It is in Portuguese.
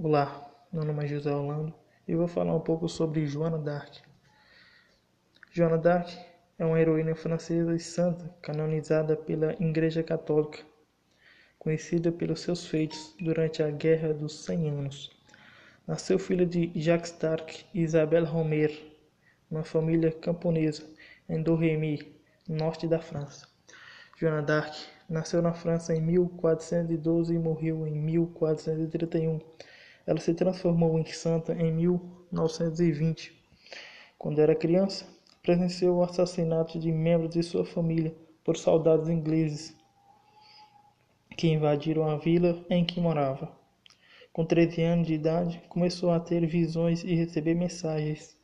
Olá, meu nome é José Orlando e vou falar um pouco sobre Joana d'Arc. Joana d'Arc é uma heroína francesa e santa canonizada pela Igreja Católica, conhecida pelos seus feitos durante a Guerra dos Cem Anos. Nasceu filha de Jacques d'Arc e Isabelle Romer, uma família camponesa em Domremy, norte da França. Joana d'Arc nasceu na França em 1412 e morreu em 1431 ela se transformou em santa em 1920. Quando era criança, presenciou o assassinato de membros de sua família por soldados ingleses que invadiram a vila em que morava. Com 13 anos de idade, começou a ter visões e receber mensagens